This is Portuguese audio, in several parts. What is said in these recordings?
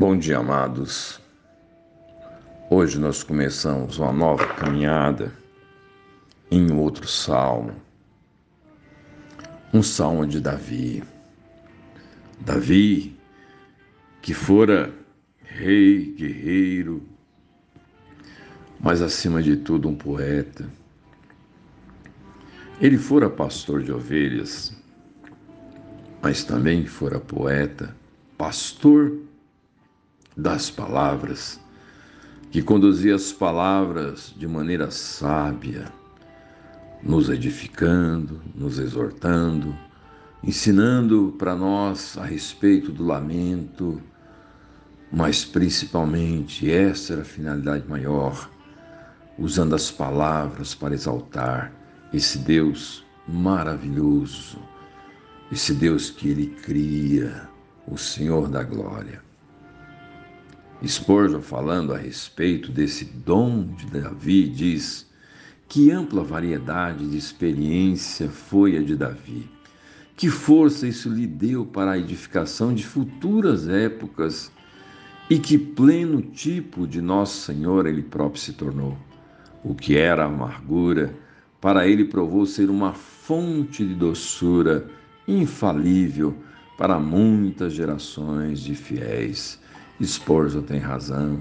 Bom dia, amados. Hoje nós começamos uma nova caminhada em outro salmo. Um salmo de Davi. Davi, que fora rei, guerreiro, mas acima de tudo um poeta. Ele fora pastor de ovelhas, mas também fora poeta, pastor das palavras, que conduzia as palavras de maneira sábia, nos edificando, nos exortando, ensinando para nós a respeito do lamento, mas principalmente essa era a finalidade maior, usando as palavras para exaltar esse Deus maravilhoso, esse Deus que ele cria, o Senhor da glória. Spurgeon, falando a respeito desse dom de Davi, diz que ampla variedade de experiência foi a de Davi. Que força isso lhe deu para a edificação de futuras épocas e que pleno tipo de Nosso Senhor ele próprio se tornou. O que era amargura, para ele provou ser uma fonte de doçura infalível para muitas gerações de fiéis Spurgeon tem razão.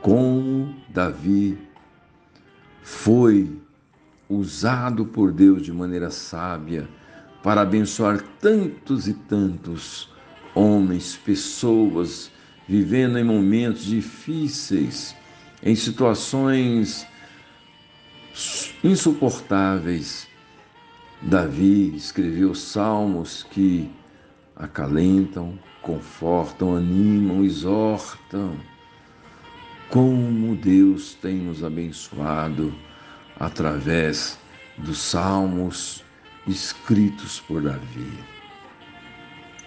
Como Davi foi usado por Deus de maneira sábia para abençoar tantos e tantos homens, pessoas vivendo em momentos difíceis, em situações insuportáveis. Davi escreveu salmos que acalentam, confortam, animam, exortam. Como Deus tem nos abençoado através dos salmos escritos por Davi.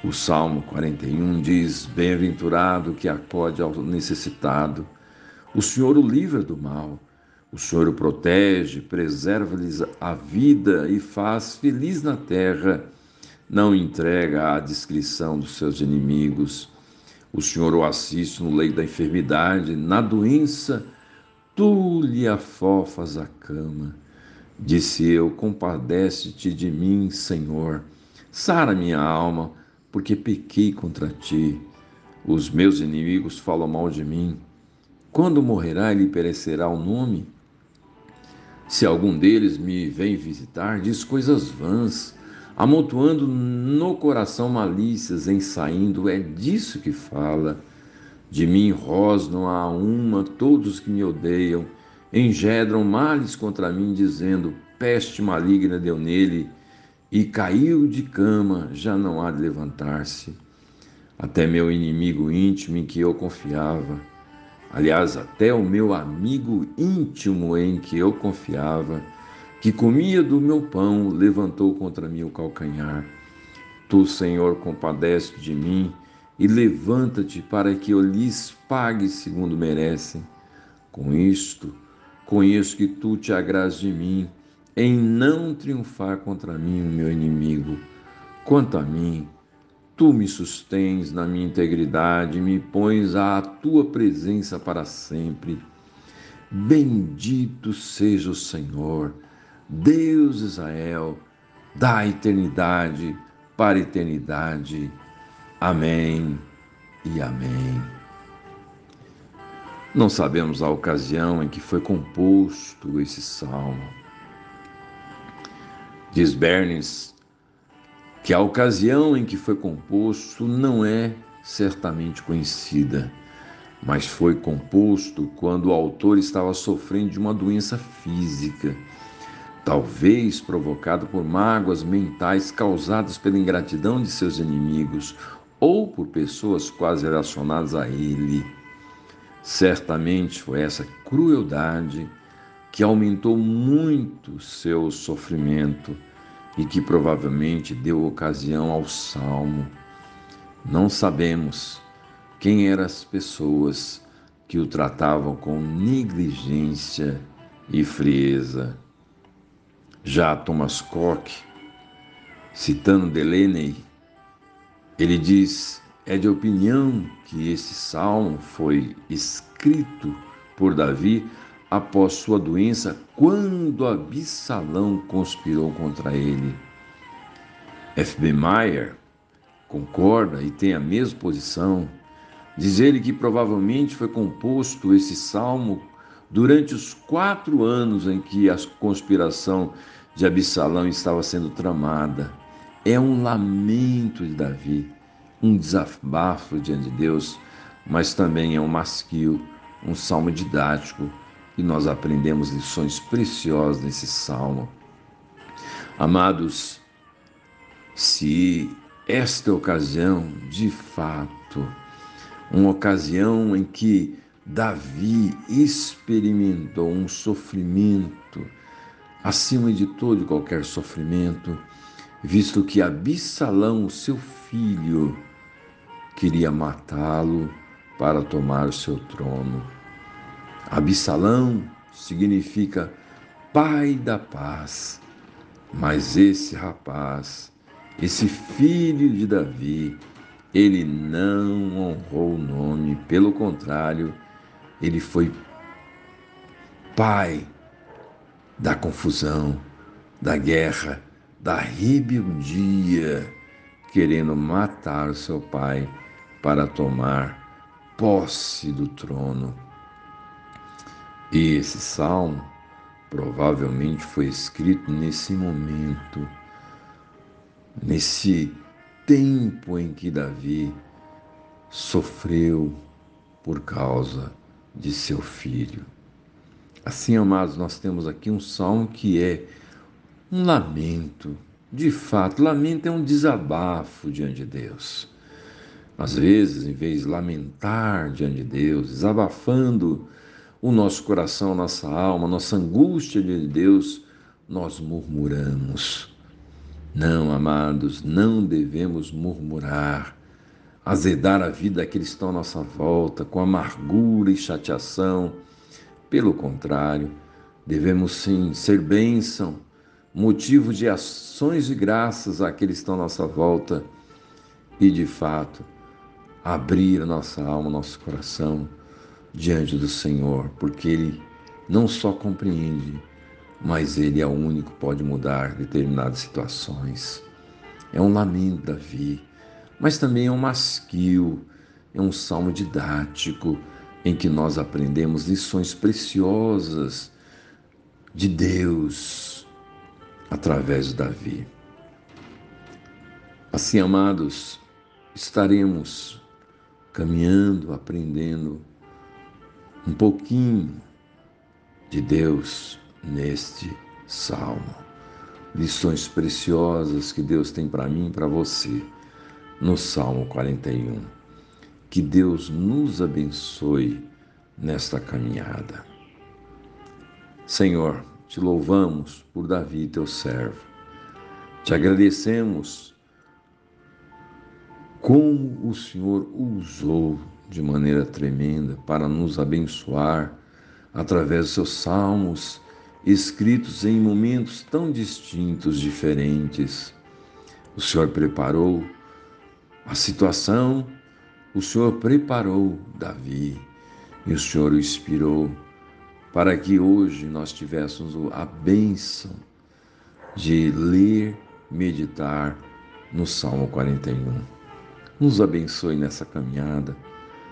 O Salmo 41 diz: Bem-aventurado que acode ao necessitado, o Senhor o livra do mal, o Senhor o protege, preserva-lhes a vida e faz feliz na terra não entrega à descrição dos seus inimigos. O Senhor o assiste no leito da enfermidade, na doença, tu lhe afofas a cama. Disse eu: Compadece-te de mim, Senhor. Sara minha alma, porque pequei contra ti. Os meus inimigos falam mal de mim. Quando morrerá, ele perecerá o nome? Se algum deles me vem visitar, diz coisas vãs amontoando no coração malícias, ensaindo, é disso que fala. De mim rosnam a uma todos que me odeiam, engedram males contra mim, dizendo: peste maligna deu nele, e caiu de cama, já não há de levantar-se. Até meu inimigo íntimo em que eu confiava, aliás, até o meu amigo íntimo em que eu confiava, que comia do meu pão, levantou contra mim o calcanhar. Tu, Senhor, compadece de mim e levanta-te para que eu lhes pague segundo merecem. Com isto, conheço que tu te agras de mim, em não triunfar contra mim o meu inimigo. Quanto a mim, tu me sustens na minha integridade e me pões à tua presença para sempre. Bendito seja o Senhor Deus Israel, da eternidade para a eternidade. Amém e amém. Não sabemos a ocasião em que foi composto esse salmo. Diz Bernes que a ocasião em que foi composto não é certamente conhecida, mas foi composto quando o autor estava sofrendo de uma doença física talvez provocado por mágoas mentais causadas pela ingratidão de seus inimigos ou por pessoas quase relacionadas a ele. Certamente foi essa crueldade que aumentou muito seu sofrimento e que provavelmente deu ocasião ao salmo. Não sabemos quem eram as pessoas que o tratavam com negligência e frieza. Já Thomas Koch, citando Delaney, ele diz é de opinião que esse salmo foi escrito por Davi após sua doença, quando Absalão conspirou contra ele. F.B. Meyer concorda e tem a mesma posição. Diz ele que provavelmente foi composto esse salmo durante os quatro anos em que a conspiração de Absalão estava sendo tramada. É um lamento de Davi, um desabafo diante de Deus, mas também é um masquio, um salmo didático e nós aprendemos lições preciosas nesse salmo. Amados, se esta ocasião, de fato, uma ocasião em que Davi experimentou um sofrimento acima de todo e qualquer sofrimento, visto que Absalão, seu filho, queria matá-lo para tomar o seu trono. Absalão significa pai da paz, mas esse rapaz, esse filho de Davi, ele não honrou o nome, pelo contrário, ele foi pai da confusão, da guerra, da rebeldia, querendo matar seu pai para tomar posse do trono. E esse salmo provavelmente foi escrito nesse momento, nesse tempo em que Davi sofreu por causa de seu filho. Assim, amados, nós temos aqui um salmo que é um lamento. De fato, lamento é um desabafo diante de Deus. Às vezes, em vez de lamentar diante de Deus, desabafando o nosso coração, nossa alma, nossa angústia de Deus, nós murmuramos. Não, amados, não devemos murmurar, azedar a vida daqueles que estão à nossa volta com amargura e chateação. Pelo contrário, devemos sim ser bênção, motivo de ações de graças àqueles que estão à nossa volta e, de fato, abrir a nossa alma, nosso coração diante do Senhor, porque Ele não só compreende, mas Ele é o único que pode mudar determinadas situações. É um lamento, Davi, mas também é um masquio, é um salmo didático em que nós aprendemos lições preciosas de Deus através de Davi. Assim, amados, estaremos caminhando, aprendendo um pouquinho de Deus neste salmo. Lições preciosas que Deus tem para mim e para você no Salmo 41. Que Deus nos abençoe nesta caminhada. Senhor, te louvamos por Davi, teu servo. Te agradecemos como o Senhor usou de maneira tremenda para nos abençoar através dos seus salmos, escritos em momentos tão distintos, diferentes. O Senhor preparou a situação, o Senhor preparou Davi e o Senhor o inspirou para que hoje nós tivéssemos a bênção de ler, meditar no Salmo 41. Nos abençoe nessa caminhada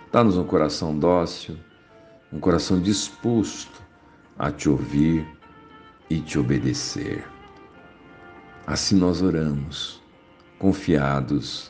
Dá-nos um coração dócil, um coração disposto a te ouvir e te obedecer. Assim nós oramos, confiados